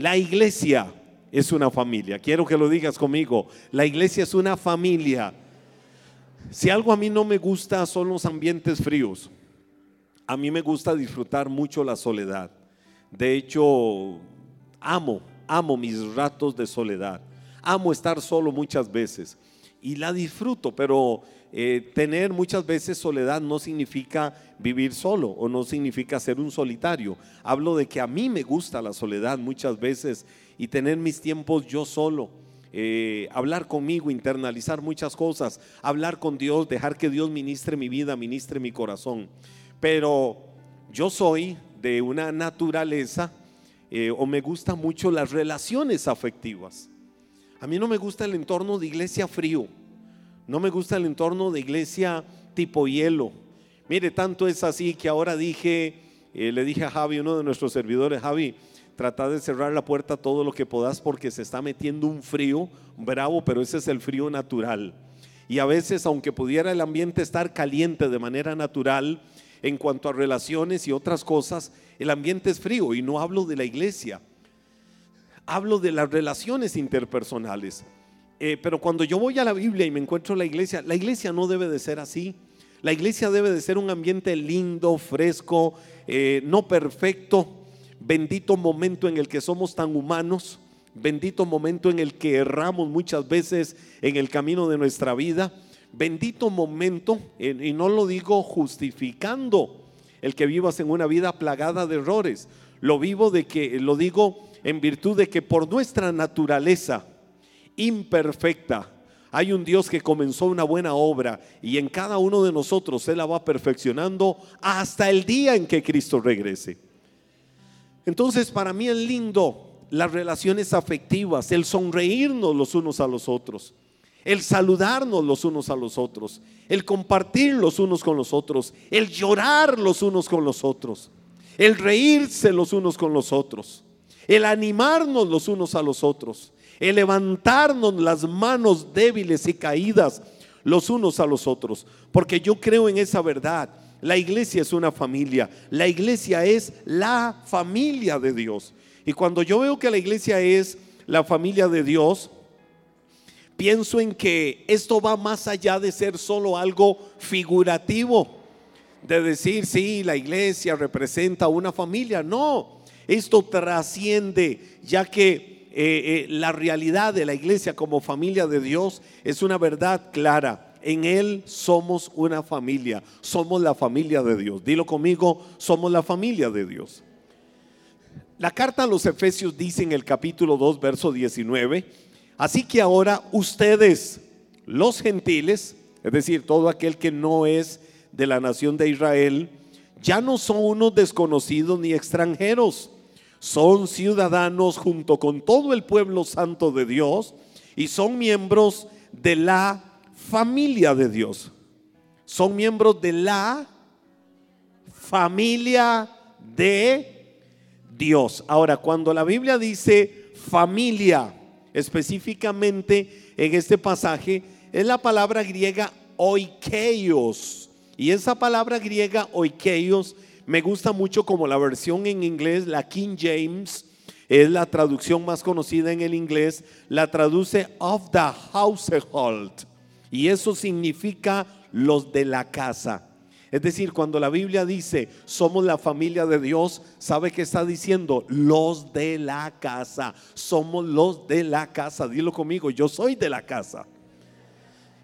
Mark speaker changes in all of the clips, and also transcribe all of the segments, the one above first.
Speaker 1: La iglesia es una familia. Quiero que lo digas conmigo. La iglesia es una familia. Si algo a mí no me gusta son los ambientes fríos. A mí me gusta disfrutar mucho la soledad. De hecho, amo, amo mis ratos de soledad. Amo estar solo muchas veces y la disfruto, pero eh, tener muchas veces soledad no significa vivir solo o no significa ser un solitario. Hablo de que a mí me gusta la soledad muchas veces y tener mis tiempos yo solo. Eh, hablar conmigo, internalizar muchas cosas, hablar con Dios, dejar que Dios ministre mi vida, ministre mi corazón. Pero yo soy de una naturaleza eh, o me gustan mucho las relaciones afectivas. A mí no me gusta el entorno de iglesia frío. No me gusta el entorno de iglesia tipo hielo. Mire, tanto es así que ahora dije, eh, le dije a Javi, uno de nuestros servidores, Javi, trata de cerrar la puerta todo lo que puedas porque se está metiendo un frío bravo, pero ese es el frío natural. Y a veces, aunque pudiera el ambiente estar caliente de manera natural, en cuanto a relaciones y otras cosas, el ambiente es frío y no hablo de la iglesia. Hablo de las relaciones interpersonales. Eh, pero cuando yo voy a la Biblia y me encuentro la iglesia, la iglesia no debe de ser así. La iglesia debe de ser un ambiente lindo, fresco, eh, no perfecto. Bendito momento en el que somos tan humanos. Bendito momento en el que erramos muchas veces en el camino de nuestra vida. Bendito momento, y no lo digo justificando el que vivas en una vida plagada de errores. Lo vivo de que lo digo en virtud de que por nuestra naturaleza imperfecta. Hay un Dios que comenzó una buena obra y en cada uno de nosotros Él la va perfeccionando hasta el día en que Cristo regrese. Entonces para mí es lindo las relaciones afectivas, el sonreírnos los unos a los otros, el saludarnos los unos a los otros, el compartir los unos con los otros, el llorar los unos con los otros, el reírse los unos con los otros, el animarnos los unos a los otros, el levantarnos las manos débiles y caídas los unos a los otros, porque yo creo en esa verdad. La iglesia es una familia, la iglesia es la familia de Dios. Y cuando yo veo que la iglesia es la familia de Dios, pienso en que esto va más allá de ser solo algo figurativo, de decir, sí, la iglesia representa una familia. No, esto trasciende, ya que eh, eh, la realidad de la iglesia como familia de Dios es una verdad clara. En Él somos una familia, somos la familia de Dios. Dilo conmigo, somos la familia de Dios. La carta a los Efesios dice en el capítulo 2, verso 19, así que ahora ustedes, los gentiles, es decir, todo aquel que no es de la nación de Israel, ya no son unos desconocidos ni extranjeros son ciudadanos junto con todo el pueblo santo de Dios y son miembros de la familia de Dios. Son miembros de la familia de Dios. Ahora, cuando la Biblia dice familia, específicamente en este pasaje, es la palabra griega oikeios. Y esa palabra griega oikeios me gusta mucho como la versión en inglés, la King James, es la traducción más conocida en el inglés, la traduce of the household. Y eso significa los de la casa. Es decir, cuando la Biblia dice somos la familia de Dios, ¿sabe que está diciendo? Los de la casa. Somos los de la casa. Dilo conmigo, yo soy de la casa.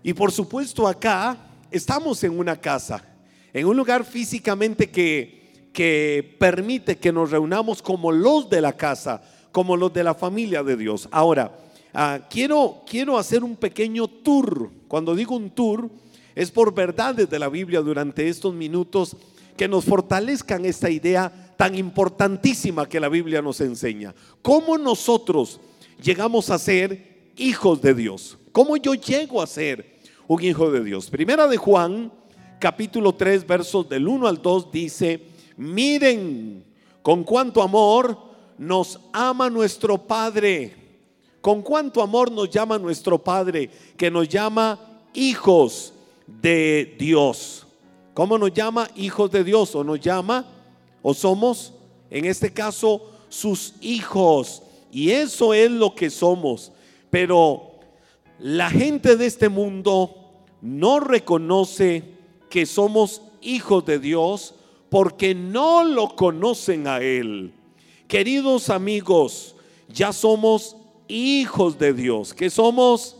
Speaker 1: Y por supuesto acá estamos en una casa, en un lugar físicamente que que permite que nos reunamos como los de la casa, como los de la familia de Dios. Ahora, ah, quiero, quiero hacer un pequeño tour. Cuando digo un tour, es por verdades de la Biblia durante estos minutos que nos fortalezcan esta idea tan importantísima que la Biblia nos enseña. ¿Cómo nosotros llegamos a ser hijos de Dios? ¿Cómo yo llego a ser un hijo de Dios? Primera de Juan, capítulo 3, versos del 1 al 2 dice, Miren con cuánto amor nos ama nuestro Padre. Con cuánto amor nos llama nuestro Padre, que nos llama hijos de Dios. ¿Cómo nos llama hijos de Dios? O nos llama, o somos, en este caso, sus hijos. Y eso es lo que somos. Pero la gente de este mundo no reconoce que somos hijos de Dios porque no lo conocen a Él. Queridos amigos, ya somos hijos de Dios. ¿Qué somos?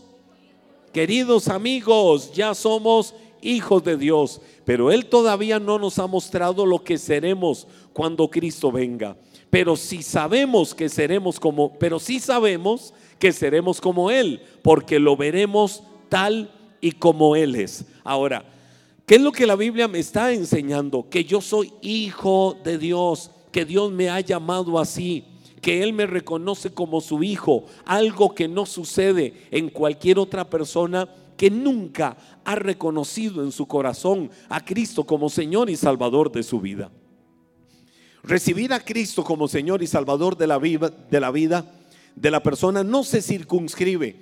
Speaker 1: Queridos amigos, ya somos hijos de Dios, pero Él todavía no nos ha mostrado lo que seremos cuando Cristo venga. Pero si sabemos que seremos como, pero sí sabemos que seremos como Él, porque lo veremos tal y como Él es. Ahora, ¿qué es lo que la Biblia me está enseñando? Que yo soy hijo de Dios, que Dios me ha llamado así que Él me reconoce como su hijo, algo que no sucede en cualquier otra persona que nunca ha reconocido en su corazón a Cristo como Señor y Salvador de su vida. Recibir a Cristo como Señor y Salvador de la vida de la, vida de la persona no se circunscribe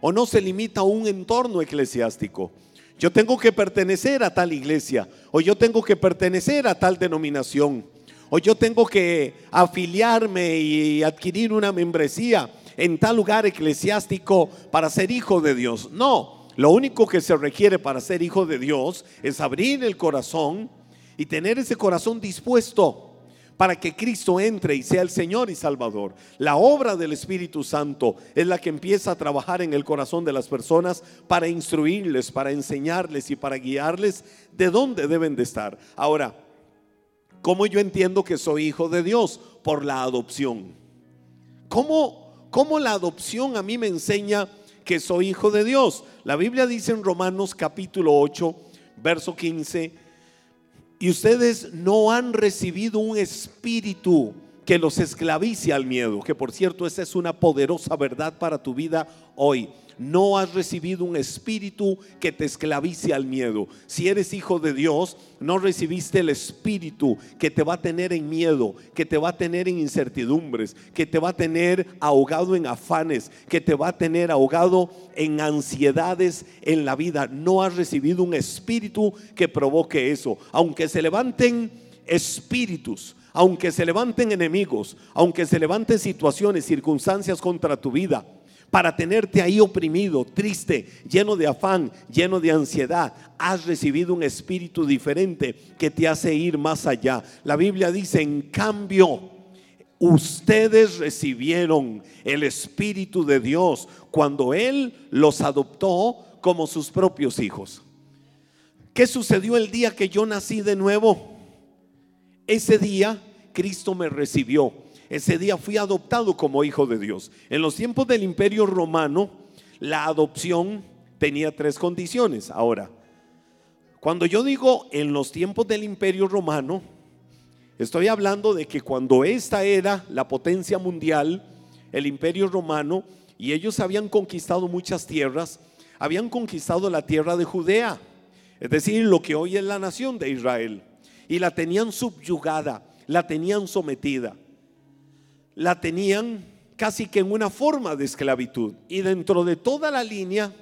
Speaker 1: o no se limita a un entorno eclesiástico. Yo tengo que pertenecer a tal iglesia o yo tengo que pertenecer a tal denominación o yo tengo que afiliarme y adquirir una membresía en tal lugar eclesiástico para ser hijo de Dios. No, lo único que se requiere para ser hijo de Dios es abrir el corazón y tener ese corazón dispuesto para que Cristo entre y sea el Señor y Salvador. La obra del Espíritu Santo es la que empieza a trabajar en el corazón de las personas para instruirles, para enseñarles y para guiarles de dónde deben de estar. Ahora, ¿Cómo yo entiendo que soy hijo de Dios? Por la adopción. ¿Cómo, ¿Cómo la adopción a mí me enseña que soy hijo de Dios? La Biblia dice en Romanos capítulo 8, verso 15, y ustedes no han recibido un espíritu que los esclavice al miedo, que por cierto esa es una poderosa verdad para tu vida hoy no has recibido un espíritu que te esclavice al miedo. Si eres hijo de Dios, no recibiste el espíritu que te va a tener en miedo, que te va a tener en incertidumbres, que te va a tener ahogado en afanes, que te va a tener ahogado en ansiedades en la vida. No has recibido un espíritu que provoque eso. Aunque se levanten espíritus, aunque se levanten enemigos, aunque se levanten situaciones, circunstancias contra tu vida, para tenerte ahí oprimido, triste, lleno de afán, lleno de ansiedad. Has recibido un espíritu diferente que te hace ir más allá. La Biblia dice, en cambio, ustedes recibieron el espíritu de Dios cuando Él los adoptó como sus propios hijos. ¿Qué sucedió el día que yo nací de nuevo? Ese día Cristo me recibió ese día fui adoptado como hijo de Dios. En los tiempos del imperio romano, la adopción tenía tres condiciones. Ahora, cuando yo digo en los tiempos del imperio romano, estoy hablando de que cuando esta era la potencia mundial, el imperio romano, y ellos habían conquistado muchas tierras, habían conquistado la tierra de Judea, es decir, lo que hoy es la nación de Israel, y la tenían subyugada, la tenían sometida la tenían casi que en una forma de esclavitud. Y dentro de toda la línea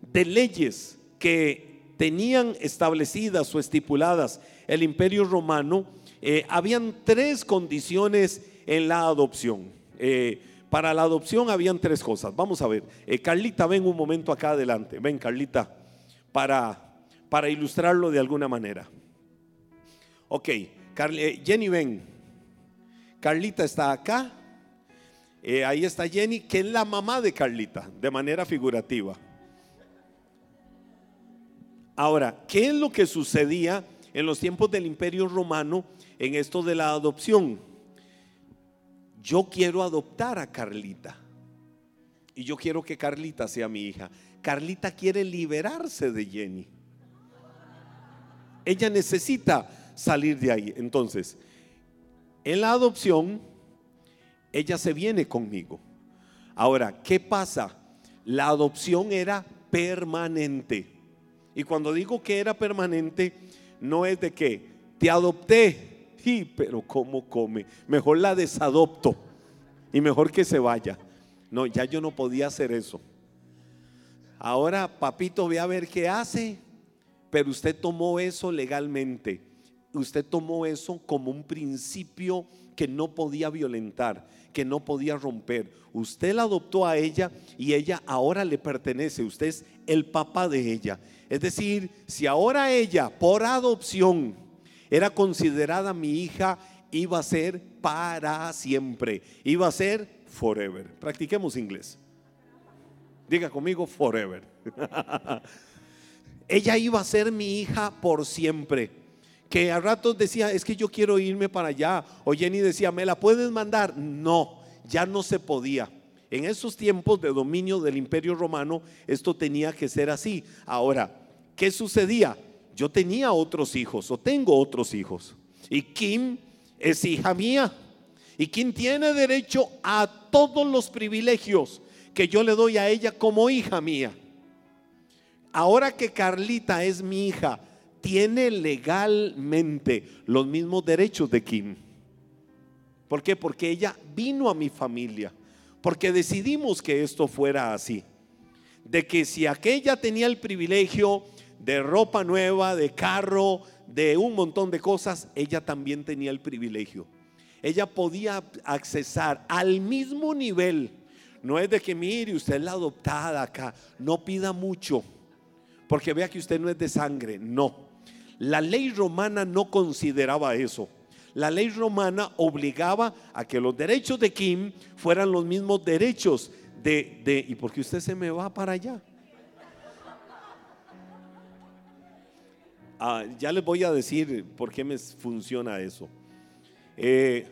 Speaker 1: de leyes que tenían establecidas o estipuladas el imperio romano, eh, habían tres condiciones en la adopción. Eh, para la adopción habían tres cosas. Vamos a ver. Eh, Carlita, ven un momento acá adelante. Ven, Carlita, para, para ilustrarlo de alguna manera. Ok, Jenny, ven. Carlita está acá eh, ahí está Jenny, que es la mamá de Carlita, de manera figurativa. Ahora, ¿qué es lo que sucedía en los tiempos del imperio romano en esto de la adopción? Yo quiero adoptar a Carlita. Y yo quiero que Carlita sea mi hija. Carlita quiere liberarse de Jenny. Ella necesita salir de ahí. Entonces, en la adopción, ella se viene conmigo. Ahora, ¿qué pasa? La adopción era permanente. Y cuando digo que era permanente, no es de que te adopté, y, pero ¿cómo come? Mejor la desadopto y mejor que se vaya. No, ya yo no podía hacer eso. Ahora, papito, ve a ver qué hace, pero usted tomó eso legalmente. Usted tomó eso como un principio que no podía violentar, que no podía romper. Usted la adoptó a ella y ella ahora le pertenece. Usted es el papá de ella. Es decir, si ahora ella por adopción era considerada mi hija, iba a ser para siempre, iba a ser forever. Practiquemos inglés. Diga conmigo forever. ella iba a ser mi hija por siempre. Que a ratos decía, es que yo quiero irme para allá. O Jenny decía, ¿me la puedes mandar? No, ya no se podía. En esos tiempos de dominio del imperio romano, esto tenía que ser así. Ahora, ¿qué sucedía? Yo tenía otros hijos o tengo otros hijos. Y Kim es hija mía. Y Kim tiene derecho a todos los privilegios que yo le doy a ella como hija mía. Ahora que Carlita es mi hija, tiene legalmente los mismos derechos de Kim. ¿Por qué? Porque ella vino a mi familia. Porque decidimos que esto fuera así. De que si aquella tenía el privilegio de ropa nueva, de carro, de un montón de cosas, ella también tenía el privilegio. Ella podía accesar al mismo nivel. No es de que mire, usted es la adoptada acá, no pida mucho porque vea que usted no es de sangre. No. La ley romana no consideraba eso. La ley romana obligaba a que los derechos de Kim fueran los mismos derechos de... ¿Y por qué usted se me va para allá? Ah, ya les voy a decir por qué me funciona eso. Eh,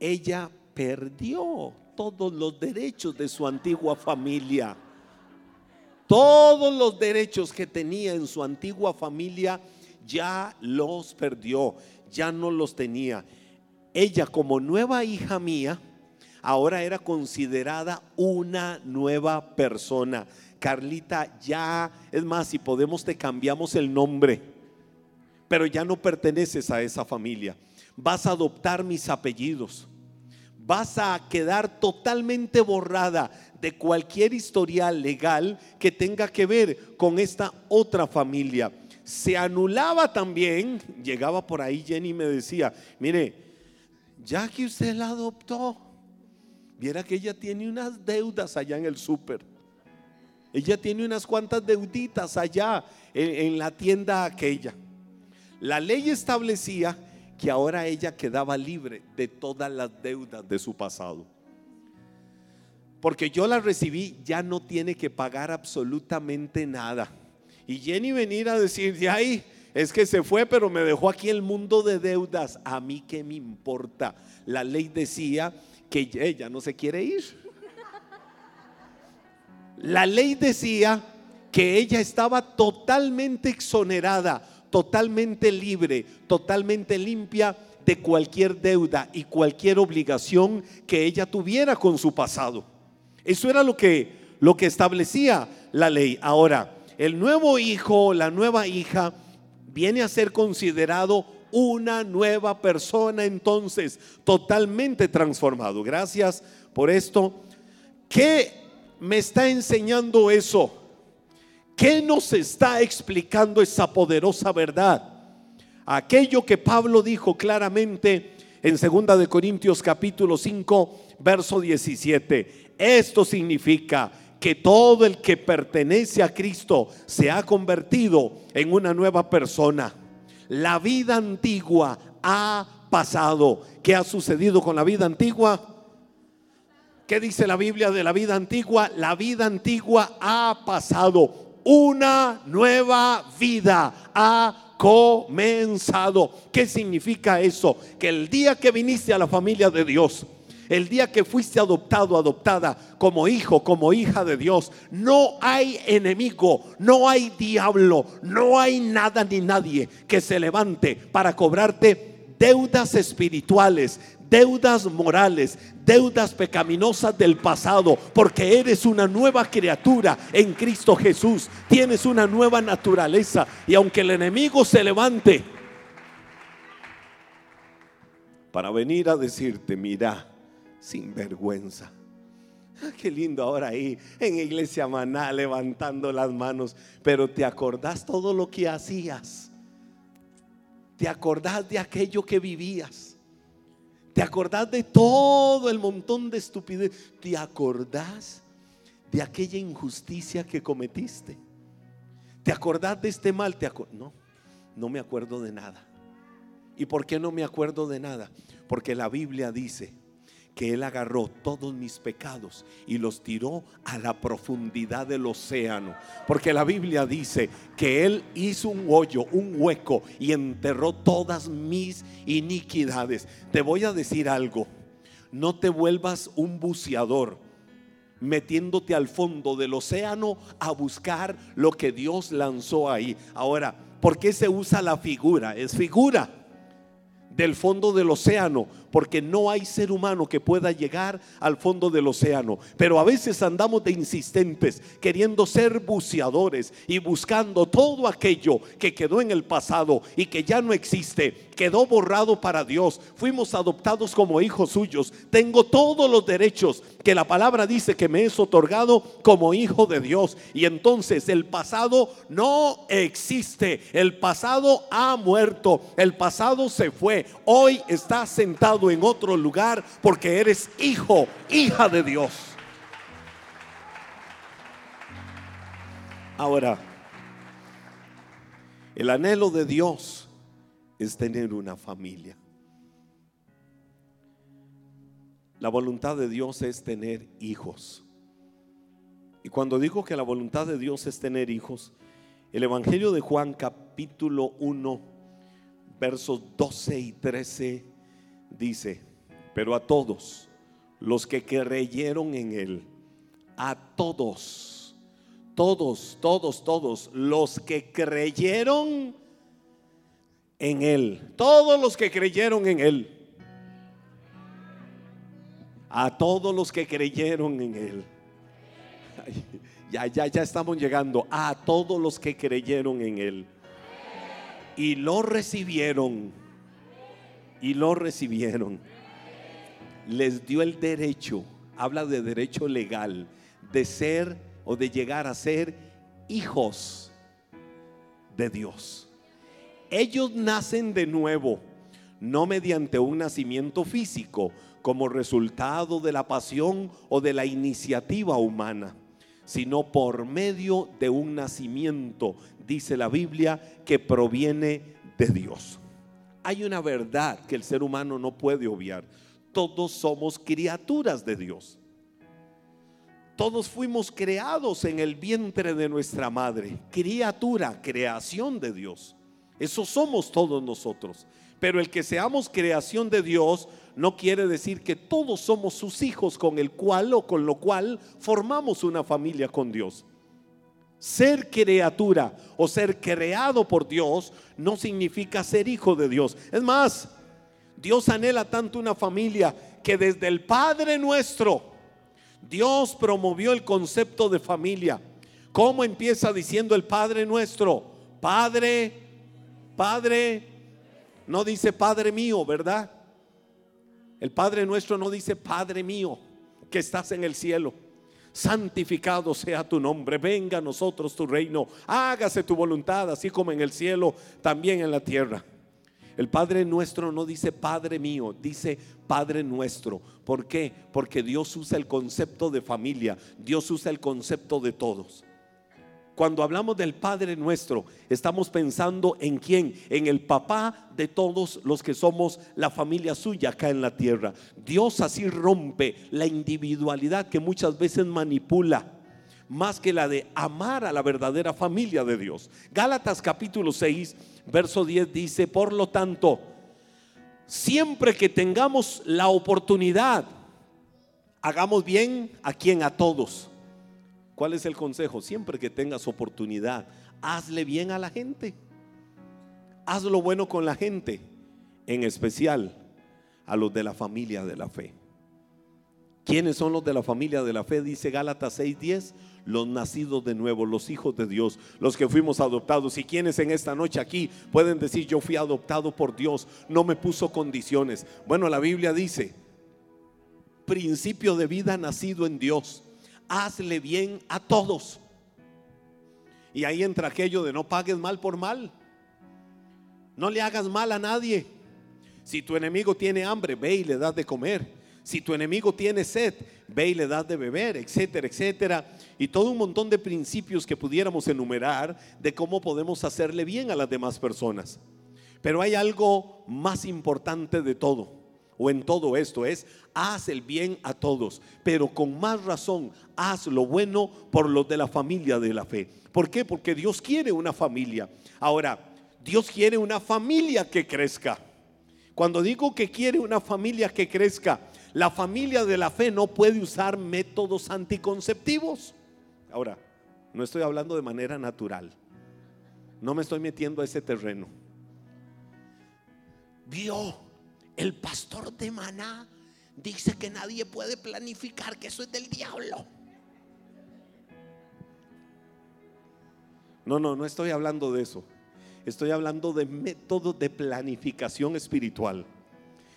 Speaker 1: ella perdió todos los derechos de su antigua familia. Todos los derechos que tenía en su antigua familia ya los perdió, ya no los tenía. Ella como nueva hija mía, ahora era considerada una nueva persona. Carlita ya, es más, si podemos te cambiamos el nombre, pero ya no perteneces a esa familia. Vas a adoptar mis apellidos vas a quedar totalmente borrada de cualquier historial legal que tenga que ver con esta otra familia. Se anulaba también, llegaba por ahí Jenny y me decía, mire, ya que usted la adoptó, viera que ella tiene unas deudas allá en el súper. Ella tiene unas cuantas deuditas allá en, en la tienda aquella. La ley establecía que ahora ella quedaba libre de todas las deudas de su pasado. Porque yo la recibí, ya no tiene que pagar absolutamente nada. Y Jenny venir a decir, de ahí, es que se fue, pero me dejó aquí el mundo de deudas. A mí qué me importa. La ley decía que ella no se quiere ir. La ley decía que ella estaba totalmente exonerada totalmente libre, totalmente limpia de cualquier deuda y cualquier obligación que ella tuviera con su pasado. Eso era lo que, lo que establecía la ley. Ahora, el nuevo hijo, la nueva hija, viene a ser considerado una nueva persona entonces, totalmente transformado. Gracias por esto. ¿Qué me está enseñando eso? ¿Qué nos está explicando esa poderosa verdad? Aquello que Pablo dijo claramente en 2 de Corintios capítulo 5, verso 17. Esto significa que todo el que pertenece a Cristo se ha convertido en una nueva persona. La vida antigua ha pasado. ¿Qué ha sucedido con la vida antigua? ¿Qué dice la Biblia de la vida antigua? La vida antigua ha pasado una nueva vida ha comenzado. ¿Qué significa eso? Que el día que viniste a la familia de Dios, el día que fuiste adoptado, adoptada como hijo, como hija de Dios, no hay enemigo, no hay diablo, no hay nada ni nadie que se levante para cobrarte deudas espirituales, deudas morales, deudas pecaminosas del pasado, porque eres una nueva criatura en Cristo Jesús, tienes una nueva naturaleza y aunque el enemigo se levante para venir a decirte, mira, sin vergüenza. Ah, qué lindo ahora ahí en Iglesia Maná levantando las manos, pero te acordás todo lo que hacías. te acordás de aquello que vivías. Te acordás de todo el montón de estupidez. Te acordás de aquella injusticia que cometiste. Te acordás de este mal. Te no, no me acuerdo de nada. ¿Y por qué no me acuerdo de nada? Porque la Biblia dice que Él agarró todos mis pecados y los tiró a la profundidad del océano. Porque la Biblia dice que Él hizo un hoyo, un hueco y enterró todas mis iniquidades. Te voy a decir algo, no te vuelvas un buceador metiéndote al fondo del océano a buscar lo que Dios lanzó ahí. Ahora, ¿por qué se usa la figura? Es figura del fondo del océano porque no hay ser humano que pueda llegar al fondo del océano. Pero a veces andamos de insistentes, queriendo ser buceadores y buscando todo aquello que quedó en el pasado y que ya no existe, quedó borrado para Dios. Fuimos adoptados como hijos suyos. Tengo todos los derechos que la palabra dice que me es otorgado como hijo de Dios. Y entonces el pasado no existe. El pasado ha muerto. El pasado se fue. Hoy está sentado en otro lugar porque eres hijo, hija de Dios. Ahora, el anhelo de Dios es tener una familia. La voluntad de Dios es tener hijos. Y cuando digo que la voluntad de Dios es tener hijos, el Evangelio de Juan capítulo 1, versos 12 y 13 dice, pero a todos los que creyeron en Él, a todos, todos, todos, todos, los que creyeron en Él, todos los que creyeron en Él, a todos los que creyeron en Él. Ya, ya, ya estamos llegando a todos los que creyeron en Él y lo recibieron y lo recibieron. Les dio el derecho, habla de derecho legal, de ser o de llegar a ser hijos de Dios. Ellos nacen de nuevo, no mediante un nacimiento físico, como resultado de la pasión o de la iniciativa humana, sino por medio de un nacimiento, dice la Biblia, que proviene de Dios hay una verdad que el ser humano no puede obviar. Todos somos criaturas de Dios. Todos fuimos creados en el vientre de nuestra madre. Criatura, creación de Dios. Eso somos todos nosotros. Pero el que seamos creación de Dios no quiere decir que todos somos sus hijos con el cual o con lo cual formamos una familia con Dios. Ser criatura o ser creado por Dios no significa ser hijo de Dios. Es más, Dios anhela tanto una familia que desde el Padre nuestro, Dios promovió el concepto de familia. ¿Cómo empieza diciendo el Padre nuestro? Padre, Padre, no dice Padre mío, ¿verdad? El Padre nuestro no dice Padre mío, que estás en el cielo santificado sea tu nombre, venga a nosotros tu reino, hágase tu voluntad, así como en el cielo, también en la tierra. El Padre nuestro no dice Padre mío, dice Padre nuestro. ¿Por qué? Porque Dios usa el concepto de familia, Dios usa el concepto de todos. Cuando hablamos del Padre nuestro, estamos pensando en quién, en el papá de todos los que somos la familia suya acá en la tierra. Dios así rompe la individualidad que muchas veces manipula más que la de amar a la verdadera familia de Dios. Gálatas capítulo 6, verso 10 dice, por lo tanto, siempre que tengamos la oportunidad, hagamos bien a quien a todos ¿Cuál es el consejo? Siempre que tengas oportunidad, hazle bien a la gente. Haz lo bueno con la gente, en especial a los de la familia de la fe. ¿Quiénes son los de la familia de la fe? Dice Gálatas 6:10, los nacidos de nuevo, los hijos de Dios, los que fuimos adoptados. ¿Y quienes en esta noche aquí pueden decir, yo fui adoptado por Dios, no me puso condiciones? Bueno, la Biblia dice, principio de vida nacido en Dios hazle bien a todos. Y ahí entra aquello de no pagues mal por mal. No le hagas mal a nadie. Si tu enemigo tiene hambre, ve y le das de comer. Si tu enemigo tiene sed, ve y le das de beber, etcétera, etcétera. Y todo un montón de principios que pudiéramos enumerar de cómo podemos hacerle bien a las demás personas. Pero hay algo más importante de todo, o en todo esto, es haz el bien a todos, pero con más razón, haz lo bueno por los de la familia de la fe. ¿Por qué? Porque Dios quiere una familia. Ahora, Dios quiere una familia que crezca. Cuando digo que quiere una familia que crezca, la familia de la fe no puede usar métodos anticonceptivos. Ahora, no estoy hablando de manera natural. No me estoy metiendo a ese terreno. Vio, el pastor de Maná dice que nadie puede planificar, que eso es del diablo. No, no, no estoy hablando de eso. Estoy hablando de métodos de planificación espiritual.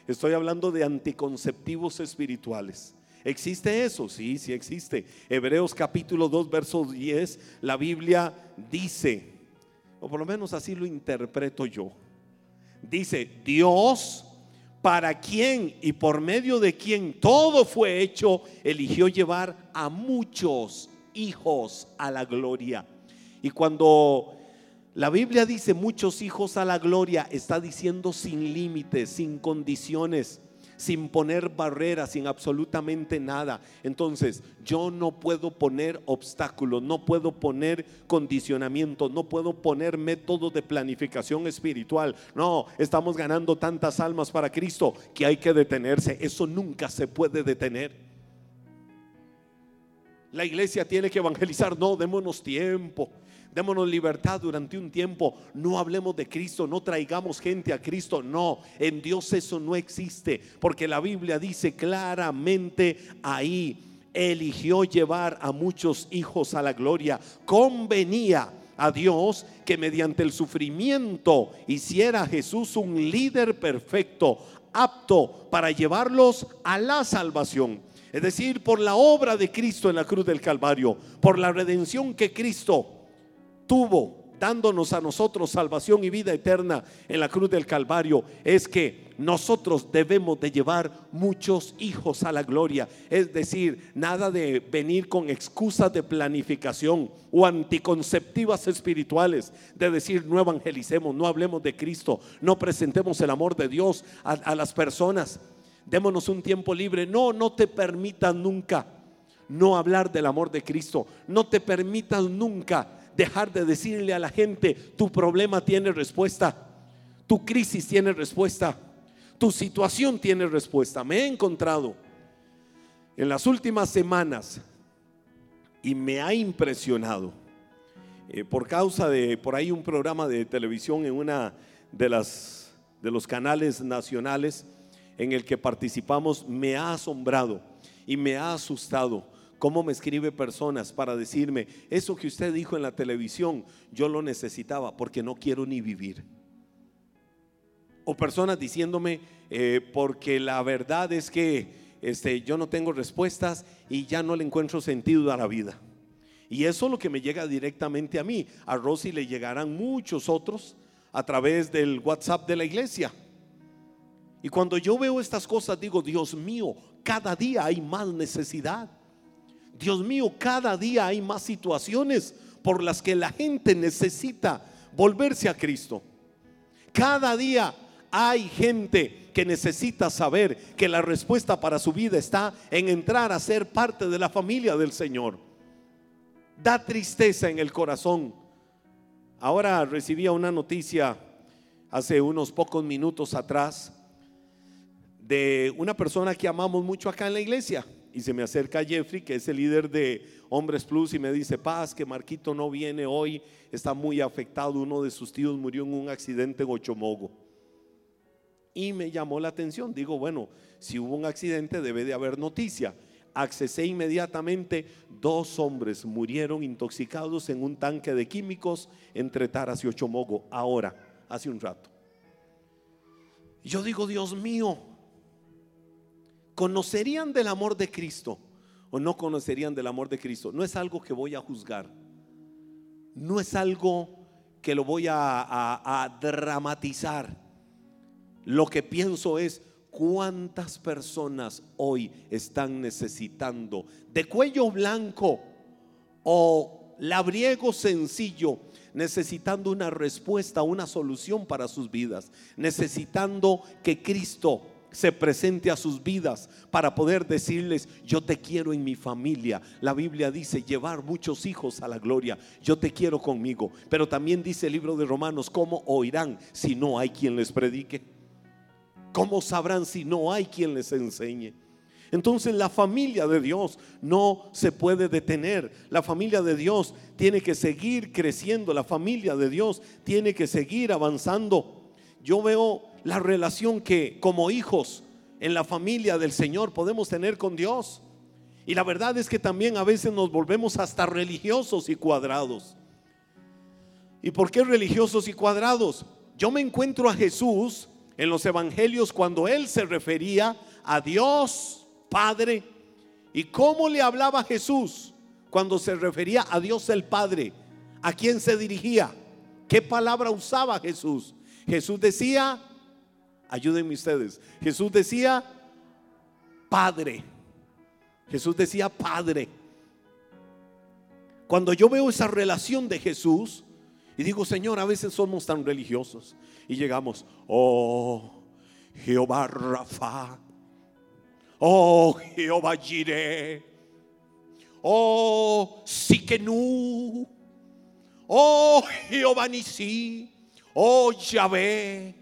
Speaker 1: Estoy hablando de anticonceptivos espirituales. ¿Existe eso? Sí, sí existe. Hebreos capítulo 2, verso 10, la Biblia dice, o por lo menos así lo interpreto yo, dice, Dios, para quien y por medio de quien todo fue hecho, eligió llevar a muchos hijos a la gloria. Y cuando la Biblia dice muchos hijos a la gloria, está diciendo sin límites, sin condiciones, sin poner barreras, sin absolutamente nada. Entonces, yo no puedo poner obstáculos, no puedo poner condicionamiento, no puedo poner métodos de planificación espiritual. No, estamos ganando tantas almas para Cristo que hay que detenerse. Eso nunca se puede detener. La iglesia tiene que evangelizar, no, démonos tiempo. Démonos libertad durante un tiempo. No hablemos de Cristo, no traigamos gente a Cristo. No, en Dios eso no existe. Porque la Biblia dice claramente ahí, eligió llevar a muchos hijos a la gloria. Convenía a Dios que mediante el sufrimiento hiciera a Jesús un líder perfecto, apto para llevarlos a la salvación. Es decir, por la obra de Cristo en la cruz del Calvario, por la redención que Cristo tuvo dándonos a nosotros salvación y vida eterna en la cruz del Calvario, es que nosotros debemos de llevar muchos hijos a la gloria. Es decir, nada de venir con excusas de planificación o anticonceptivas espirituales, de decir no evangelicemos, no hablemos de Cristo, no presentemos el amor de Dios a, a las personas. Démonos un tiempo libre. No, no te permitas nunca no hablar del amor de Cristo. No te permitas nunca dejar de decirle a la gente, tu problema tiene respuesta, tu crisis tiene respuesta, tu situación tiene respuesta. Me he encontrado en las últimas semanas y me ha impresionado eh, por causa de por ahí un programa de televisión en una de las de los canales nacionales en el que participamos me ha asombrado y me ha asustado cómo me escribe personas para decirme, eso que usted dijo en la televisión, yo lo necesitaba porque no quiero ni vivir. O personas diciéndome, eh, porque la verdad es que este, yo no tengo respuestas y ya no le encuentro sentido a la vida. Y eso es lo que me llega directamente a mí. A Rosy le llegarán muchos otros a través del WhatsApp de la iglesia. Y cuando yo veo estas cosas digo, Dios mío, cada día hay más necesidad. Dios mío, cada día hay más situaciones por las que la gente necesita volverse a Cristo. Cada día hay gente que necesita saber que la respuesta para su vida está en entrar a ser parte de la familia del Señor. Da tristeza en el corazón. Ahora recibía una noticia hace unos pocos minutos atrás de una persona que amamos mucho acá en la iglesia y se me acerca Jeffrey, que es el líder de Hombres Plus, y me dice, Paz, que Marquito no viene hoy, está muy afectado, uno de sus tíos murió en un accidente en Ochomogo. Y me llamó la atención, digo, bueno, si hubo un accidente debe de haber noticia. Accesé inmediatamente, dos hombres murieron intoxicados en un tanque de químicos entre Taras y Ochomogo, ahora, hace un rato. Yo digo, Dios mío, ¿Conocerían del amor de Cristo o no conocerían del amor de Cristo? No es algo que voy a juzgar. No es algo que lo voy a, a dramatizar. Lo que pienso es, ¿cuántas personas hoy están necesitando de cuello blanco o labriego sencillo necesitando una respuesta, una solución para sus vidas, necesitando que Cristo se presente a sus vidas para poder decirles, yo te quiero en mi familia. La Biblia dice, llevar muchos hijos a la gloria, yo te quiero conmigo. Pero también dice el libro de Romanos, ¿cómo oirán si no hay quien les predique? ¿Cómo sabrán si no hay quien les enseñe? Entonces la familia de Dios no se puede detener. La familia de Dios tiene que seguir creciendo. La familia de Dios tiene que seguir avanzando. Yo veo la relación que como hijos en la familia del Señor podemos tener con Dios. Y la verdad es que también a veces nos volvemos hasta religiosos y cuadrados. ¿Y por qué religiosos y cuadrados? Yo me encuentro a Jesús en los evangelios cuando él se refería a Dios Padre. ¿Y cómo le hablaba Jesús cuando se refería a Dios el Padre? ¿A quién se dirigía? ¿Qué palabra usaba Jesús? Jesús decía, ayúdenme ustedes, Jesús decía, Padre. Jesús decía, Padre. Cuando yo veo esa relación de Jesús y digo, Señor, a veces somos tan religiosos y llegamos, oh, Jehová Rafa, Oh Jehová Jireh. Oh Siquenú. Oh Jehová Nisi. Oh Yahvé.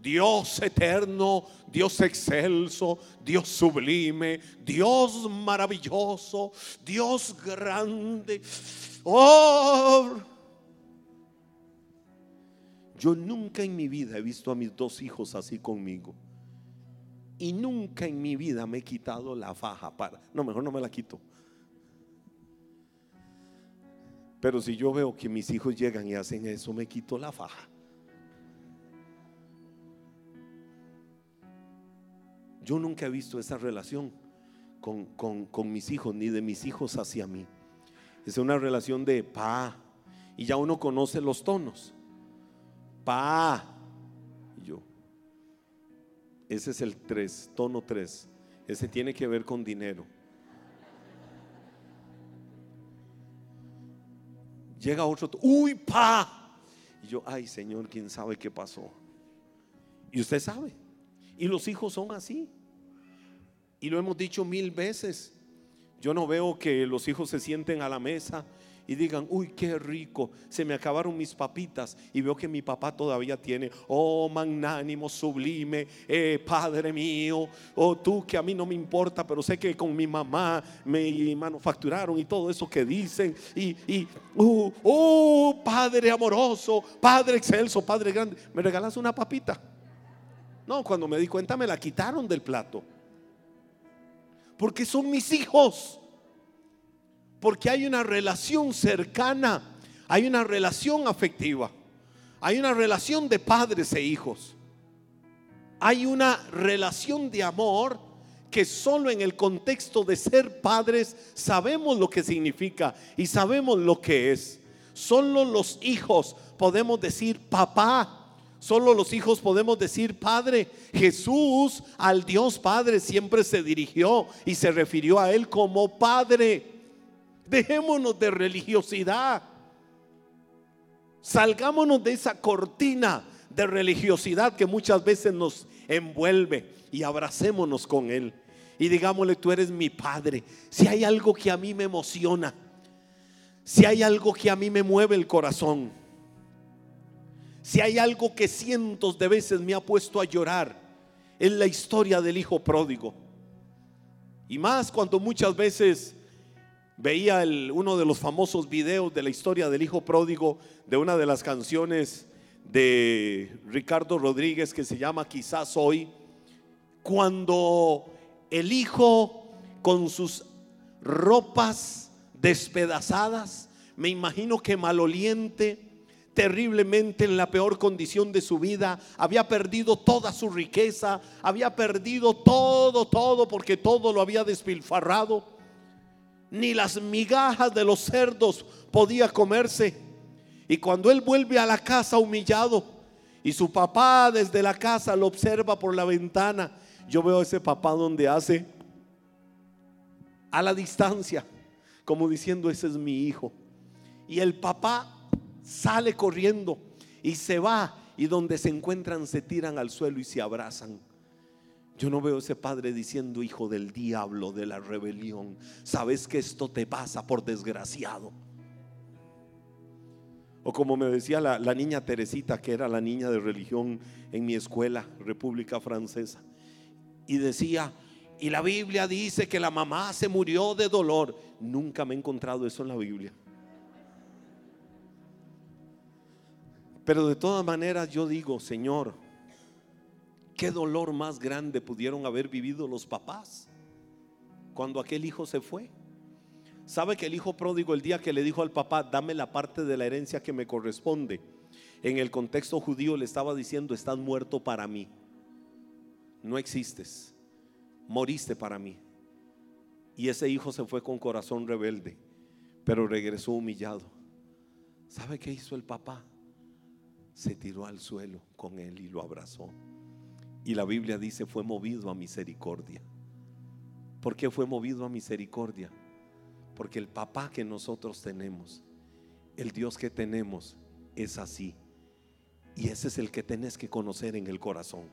Speaker 1: Dios eterno, Dios excelso, Dios sublime, Dios maravilloso, Dios grande. Oh, yo nunca en mi vida he visto a mis dos hijos así conmigo. Y nunca en mi vida me he quitado la faja para. No, mejor no me la quito. Pero si yo veo que mis hijos llegan y hacen eso, me quito la faja. Yo nunca he visto esa relación con, con, mis hijos, ni de mis hijos hacia mí. Es una relación de pa. Y ya uno conoce los tonos. Pa. Ese es el 3, tono 3. Ese tiene que ver con dinero. Llega otro, uy, pa. Y yo, ay, Señor, quién sabe qué pasó. Y usted sabe. Y los hijos son así. Y lo hemos dicho mil veces. Yo no veo que los hijos se sienten a la mesa y digan, uy, qué rico, se me acabaron mis papitas y veo que mi papá todavía tiene, oh, magnánimo, sublime, eh, Padre mío, oh, tú que a mí no me importa, pero sé que con mi mamá me manufacturaron y todo eso que dicen, y, y oh, Padre amoroso, Padre excelso, Padre grande, ¿me regalas una papita? No, cuando me di cuenta me la quitaron del plato. Porque son mis hijos. Porque hay una relación cercana, hay una relación afectiva, hay una relación de padres e hijos. Hay una relación de amor que solo en el contexto de ser padres sabemos lo que significa y sabemos lo que es. Solo los hijos podemos decir papá. Solo los hijos podemos decir Padre. Jesús al Dios Padre siempre se dirigió y se refirió a Él como Padre. Dejémonos de religiosidad. Salgámonos de esa cortina de religiosidad que muchas veces nos envuelve y abracémonos con Él. Y digámosle, tú eres mi Padre. Si hay algo que a mí me emociona, si hay algo que a mí me mueve el corazón, si hay algo que cientos de veces me ha puesto a llorar, es la historia del Hijo pródigo. Y más cuando muchas veces veía uno de los famosos videos de la historia del hijo pródigo de una de las canciones de Ricardo Rodríguez que se llama Quizás hoy, cuando el hijo con sus ropas despedazadas, me imagino que maloliente, terriblemente en la peor condición de su vida, había perdido toda su riqueza, había perdido todo, todo, porque todo lo había despilfarrado ni las migajas de los cerdos podía comerse. Y cuando él vuelve a la casa humillado y su papá desde la casa lo observa por la ventana, yo veo a ese papá donde hace a la distancia, como diciendo, ese es mi hijo. Y el papá sale corriendo y se va y donde se encuentran se tiran al suelo y se abrazan. Yo no veo ese padre diciendo, hijo del diablo, de la rebelión, sabes que esto te pasa por desgraciado. O como me decía la, la, niña Teresita, que era la niña de religión en mi escuela, República Francesa, y decía, y la Biblia dice que la mamá se murió de dolor. Nunca me he encontrado eso en la Biblia. Pero de todas maneras yo digo, Señor, qué dolor más grande pudieron haber vivido los papás cuando aquel hijo se fue. ¿Sabe que el hijo pródigo el día que le dijo al papá, dame la parte de la herencia que me corresponde? En el contexto judío le estaba diciendo, estás muerto para mí. No existes. Moriste para mí. Y ese hijo se fue con corazón rebelde, pero regresó humillado. ¿Sabe qué hizo el papá? Se tiró al suelo con él y lo abrazó. Y la Biblia dice fue movido a misericordia. ¿Por qué fue movido a misericordia? Porque el papá que nosotros tenemos, el Dios que tenemos, es así. Y ese es el que tenés que conocer en el corazón.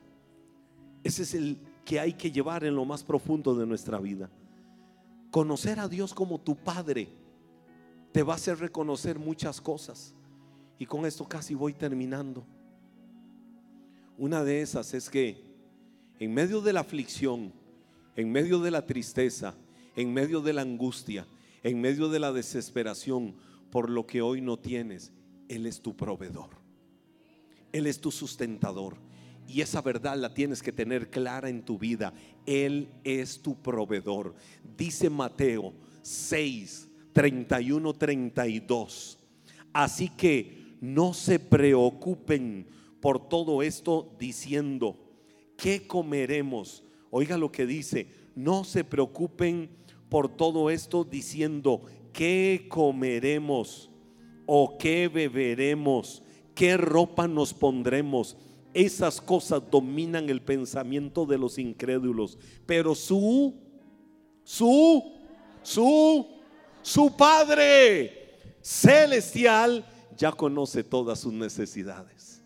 Speaker 1: Ese es el que hay que llevar en lo más profundo de nuestra vida. Conocer a Dios como tu Padre te va a hacer reconocer muchas cosas. Y con esto casi voy terminando. Una de esas es que en medio de la aflicción, en medio de la tristeza, en medio de la angustia, en medio de la desesperación por lo que hoy no tienes, Él es tu proveedor. Él es tu sustentador. Y esa verdad la tienes que tener clara en tu vida. Él es tu proveedor. Dice Mateo 6, 31, 32. Así que no se preocupen por todo esto diciendo, ¿qué comeremos? Oiga lo que dice, no se preocupen por todo esto diciendo, ¿qué comeremos? ¿O qué beberemos? ¿Qué ropa nos pondremos? Esas cosas dominan el pensamiento de los incrédulos. Pero su, su, su, su Padre celestial ya conoce todas sus necesidades.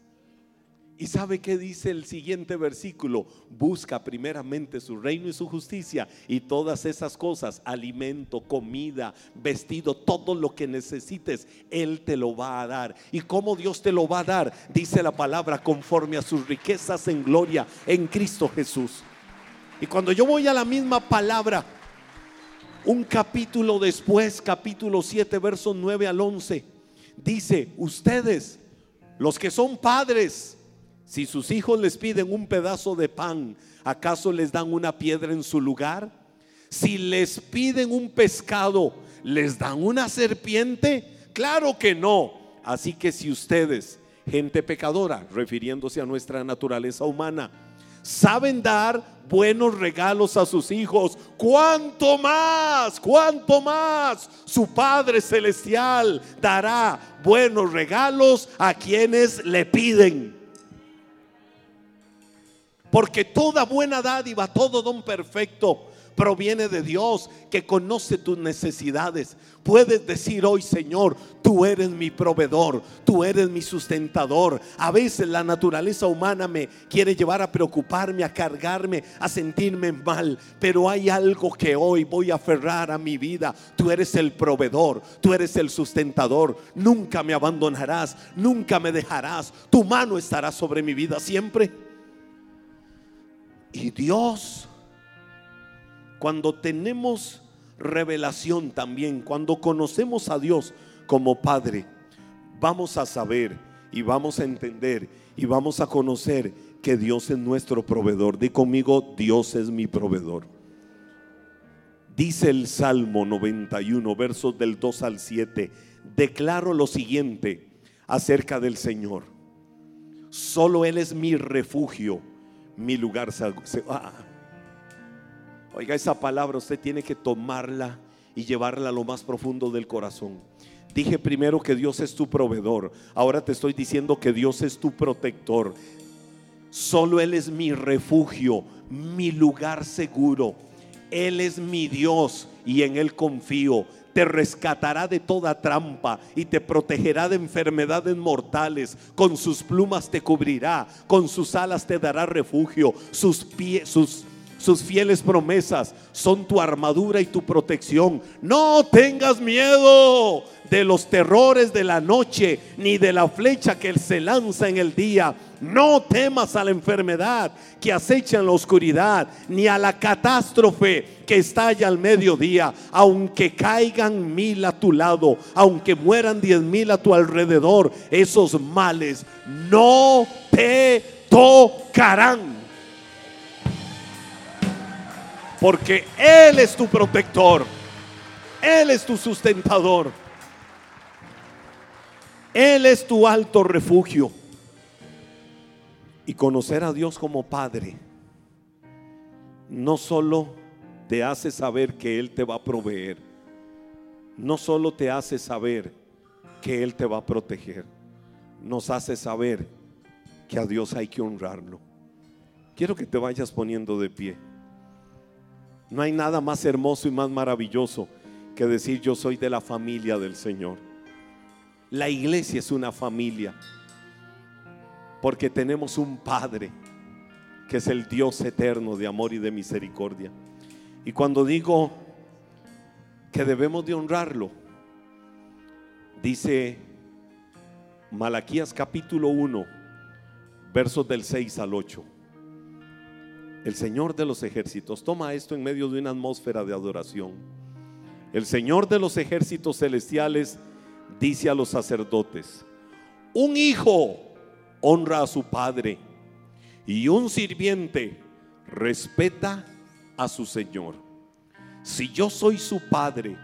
Speaker 1: ¿Y sabe qué dice el siguiente versículo? Busca primeramente su reino y su justicia y todas esas cosas, alimento, comida, vestido, todo lo que necesites, Él te lo va a dar. ¿Y cómo Dios te lo va a dar? Dice la palabra conforme a sus riquezas en gloria en Cristo Jesús. Y cuando yo voy a la misma palabra, un capítulo después, capítulo 7, versos 9 al 11 dice, ustedes, los que son padres, si sus hijos les piden un pedazo de pan, ¿acaso les dan una piedra en su lugar? Si les piden un pescado, ¿les dan una serpiente? Claro que no. Así que si ustedes, gente pecadora, refiriéndose a nuestra naturaleza humana, saben dar buenos regalos a sus hijos, cuánto más, cuánto más su Padre Celestial dará buenos regalos a quienes le piden. Porque toda buena dádiva, todo don perfecto proviene de Dios que conoce tus necesidades. Puedes decir hoy, Señor, tú eres mi proveedor, tú eres mi sustentador. A veces la naturaleza humana me quiere llevar a preocuparme, a cargarme, a sentirme mal, pero hay algo que hoy voy a aferrar a mi vida. Tú eres el proveedor, tú eres el sustentador. Nunca me abandonarás, nunca me dejarás. Tu mano estará sobre mi vida siempre. Y Dios cuando tenemos revelación también, cuando conocemos a Dios como Padre, vamos a saber y vamos a entender y vamos a conocer que Dios es nuestro proveedor. Di conmigo, Dios es mi proveedor. Dice el Salmo 91, versos del 2 al 7, declaro lo siguiente acerca del Señor. Solo Él es mi refugio, mi lugar. Ah, Oiga, esa palabra usted tiene que tomarla y llevarla a lo más profundo del corazón. Dije primero que Dios es tu proveedor. Ahora te estoy diciendo que Dios es tu protector. Solo Él es mi refugio, mi lugar seguro. Él es mi Dios y en Él confío. Te rescatará de toda trampa y te protegerá de enfermedades mortales. Con sus plumas te cubrirá, con sus alas te dará refugio. Sus pies, sus sus fieles promesas son tu armadura y tu protección. No tengas miedo de los terrores de la noche, ni de la flecha que se lanza en el día. No temas a la enfermedad que acecha en la oscuridad, ni a la catástrofe que estalla al mediodía. Aunque caigan mil a tu lado, aunque mueran diez mil a tu alrededor, esos males no te tocarán porque Él es tu protector. Él es tu sustentador. Él es tu alto refugio. Y conocer a Dios como Padre no solo te hace saber que Él te va a proveer, no solo te hace saber que Él te va a proteger, nos hace saber que a Dios hay que honrarlo. Quiero que te vayas poniendo de pie. No hay nada más hermoso y más maravilloso que decir yo soy de la familia del Señor. La iglesia es una familia porque tenemos un Padre que es el Dios eterno de amor y de misericordia. Y cuando digo que debemos de honrarlo, dice Malaquías capítulo 1, versos del 6 al 8 el Señor de los ejércitos. Toma esto en medio de una atmósfera de adoración. El Señor de los ejércitos celestiales dice a los sacerdotes, un hijo honra a su padre y un sirviente respeta a su Señor. Si yo soy su padre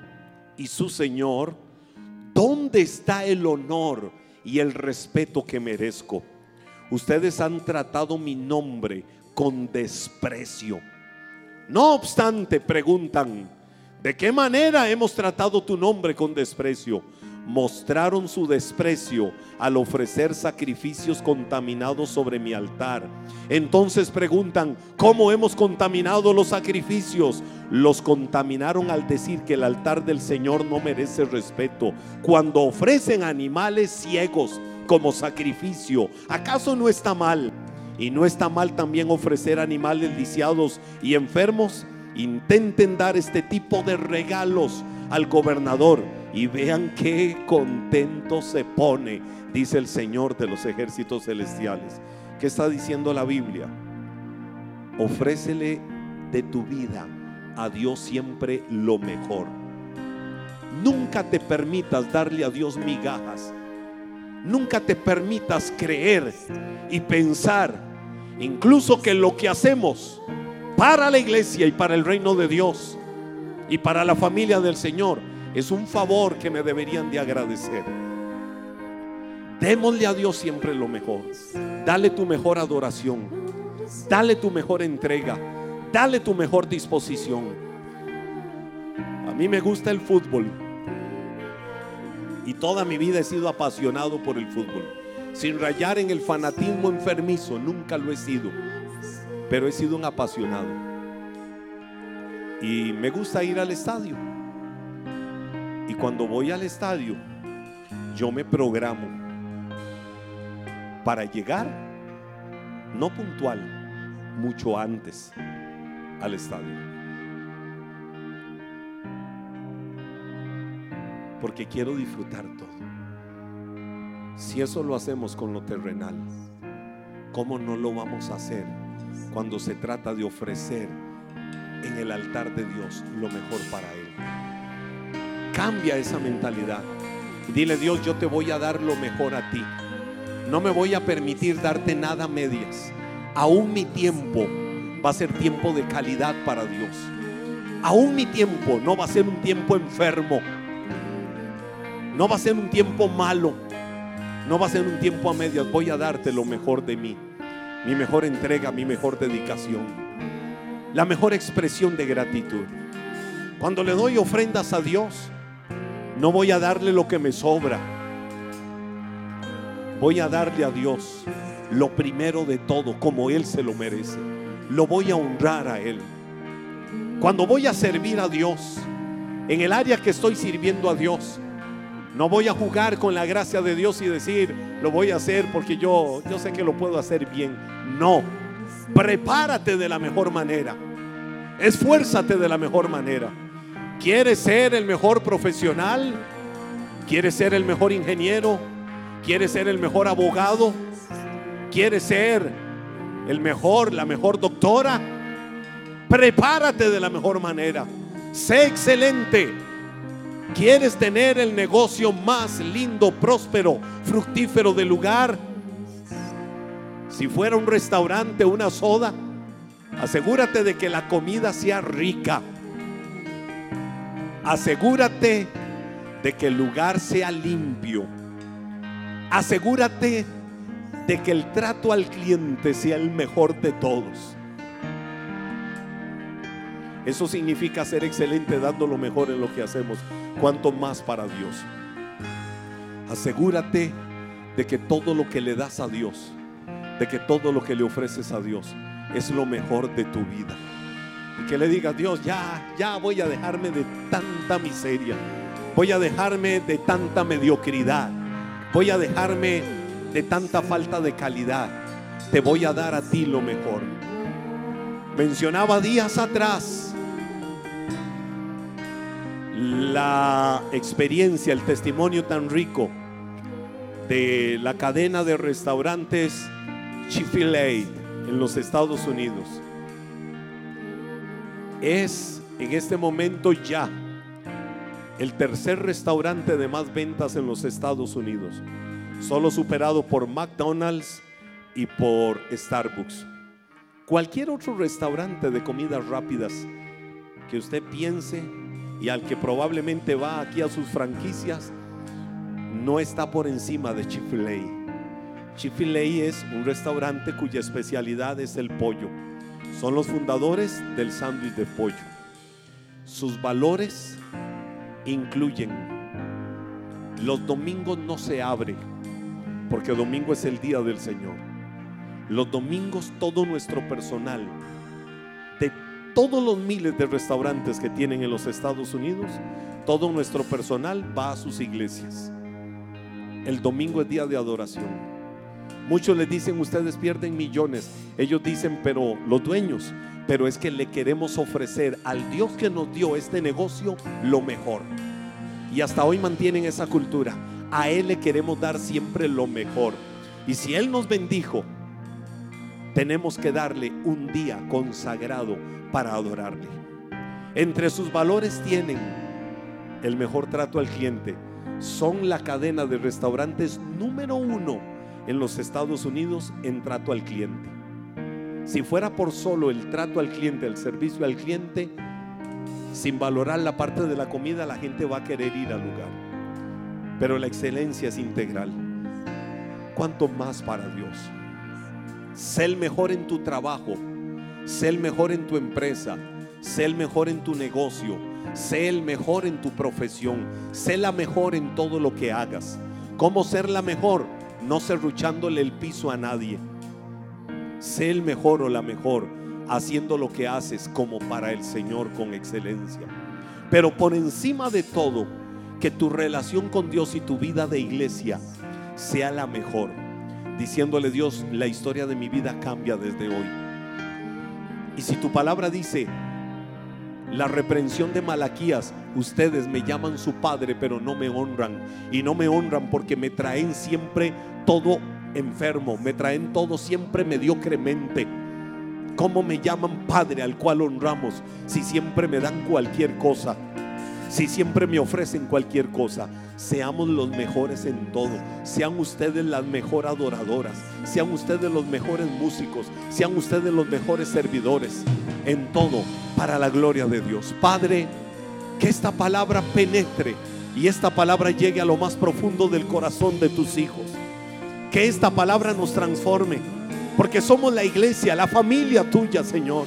Speaker 1: y su Señor, ¿dónde está el honor y el respeto que merezco? Ustedes han tratado mi nombre con desprecio. No obstante, preguntan, ¿de qué manera hemos tratado tu nombre con desprecio? Mostraron su desprecio al ofrecer sacrificios contaminados sobre mi altar. Entonces preguntan, ¿cómo hemos contaminado los sacrificios? Los contaminaron al decir que el altar del Señor no merece respeto. Cuando ofrecen animales ciegos como sacrificio, ¿acaso no está mal? Y no está mal también ofrecer animales lisiados y enfermos. Intenten dar este tipo de regalos al gobernador y vean qué contento se pone, dice el Señor de los ejércitos celestiales. ¿Qué está diciendo la Biblia? Ofrécele de tu vida a Dios siempre lo mejor. Nunca te permitas darle a Dios migajas. Nunca te permitas creer y pensar incluso que lo que hacemos para la iglesia y para el reino de Dios y para la familia del Señor es un favor que me deberían de agradecer. Démosle a Dios siempre lo mejor. Dale tu mejor adoración. Dale tu mejor entrega. Dale tu mejor disposición. A mí me gusta el fútbol. Y toda mi vida he sido apasionado por el fútbol sin rayar en el fanatismo enfermizo, nunca lo he sido, pero he sido un apasionado. Y me gusta ir al estadio. Y cuando voy al estadio, yo me programo para llegar, no puntual, mucho antes al estadio. Porque quiero disfrutar todo. Si eso lo hacemos con lo terrenal, ¿cómo no lo vamos a hacer cuando se trata de ofrecer en el altar de Dios lo mejor para Él? Cambia esa mentalidad dile Dios, yo te voy a dar lo mejor a ti. No me voy a permitir darte nada medias. Aún mi tiempo va a ser tiempo de calidad para Dios. Aún mi tiempo no va a ser un tiempo enfermo. No va a ser un tiempo malo no va a ser un tiempo a medias, voy a darte lo mejor de mí, mi mejor entrega, mi mejor dedicación, la mejor expresión de gratitud. Cuando le doy ofrendas a Dios, No voy a darle lo que me sobra. Voy a darle a Dios lo primero de todo, como Él se lo merece. Lo voy a honrar a Él. Cuando voy a servir a Dios, en el área que estoy sirviendo a Dios, no voy a jugar con la gracia de Dios y decir, lo voy a hacer porque yo, yo sé que lo puedo hacer bien. No, prepárate de la mejor manera. Esfuérzate de la mejor manera. ¿Quieres ser el mejor profesional? ¿Quieres ser el mejor ingeniero? ¿Quieres ser el mejor abogado? ¿Quieres ser el mejor, la mejor doctora? Prepárate de la mejor manera. Sé excelente. ¿Quieres tener el negocio más lindo, próspero, fructífero del lugar? Si fuera un restaurante, una soda, asegúrate de que la comida sea rica. Asegúrate de que el lugar sea limpio. Asegúrate de que el trato al cliente sea el mejor de todos. Eso significa ser excelente dando lo mejor en lo que hacemos, cuanto más para Dios. Asegúrate de que todo lo que le das a Dios, de que todo lo que le ofreces a Dios es lo mejor de tu vida. Y que le digas, Dios, ya, ya voy a dejarme de tanta miseria. Voy a dejarme de tanta mediocridad. Voy a dejarme de tanta falta de calidad. Te voy a dar a ti lo mejor. Mencionaba días atrás la experiencia, el testimonio tan rico de la cadena de restaurantes Chick-fil-A en los Estados Unidos. Es en este momento ya el tercer restaurante de más ventas en los Estados Unidos, solo superado por McDonald's y por Starbucks. Cualquier otro restaurante de comidas rápidas que usted piense y al que probablemente va aquí a sus franquicias, no está por encima de Chick-fil-A. Es un restaurante cuya especialidad es el pollo. Son los fundadores del sándwich de pollo. Sus valores incluyen los domingos no se abre porque domingo es el día del Señor. Los domingos todo nuestro personal todos los miles de restaurantes que tienen en los Estados Unidos, todo nuestro personal va a sus iglesias. El domingo es día de adoración. Muchos les dicen, ustedes pierden millones. Ellos dicen, pero los dueños, pero es que le queremos ofrecer al Dios que nos dio este negocio lo mejor. Y hasta hoy mantienen esa cultura. A Él le queremos dar siempre lo mejor. Y si Él nos bendijo, tenemos que darle un día consagrado para adorarle. Entre sus valores tienen el mejor trato al cliente. Son la cadena de restaurantes número uno en los Estados Unidos en trato al cliente. Si fuera por solo el trato al cliente, el servicio al cliente, sin valorar la parte de la comida, la gente va a querer ir al lugar. Pero la excelencia es integral. ¿Cuánto más para Dios? Sé el mejor en tu trabajo, sé el mejor en tu empresa, sé el mejor en tu negocio, sé el mejor en tu profesión, sé la mejor en todo lo que hagas. ¿Cómo ser la mejor? No serruchándole el piso a nadie. Sé el mejor o la mejor haciendo lo que haces como para el Señor con excelencia. Pero por encima de todo, que tu relación con Dios y tu vida de iglesia sea la mejor. Diciéndole Dios, la historia de mi vida cambia desde hoy. Y si tu palabra dice, la reprensión de Malaquías, ustedes me llaman su padre, pero no me honran. Y no me honran porque me traen siempre todo enfermo, me traen todo siempre mediocremente. ¿Cómo me llaman padre al cual honramos si siempre me dan cualquier cosa? Si siempre me ofrecen cualquier cosa, seamos los mejores en todo. Sean ustedes las mejor adoradoras. Sean ustedes los mejores músicos. Sean ustedes los mejores servidores. En todo, para la gloria de Dios. Padre, que esta palabra penetre y esta palabra llegue a lo más profundo del corazón de tus hijos. Que esta palabra nos transforme. Porque somos la iglesia, la familia tuya, Señor.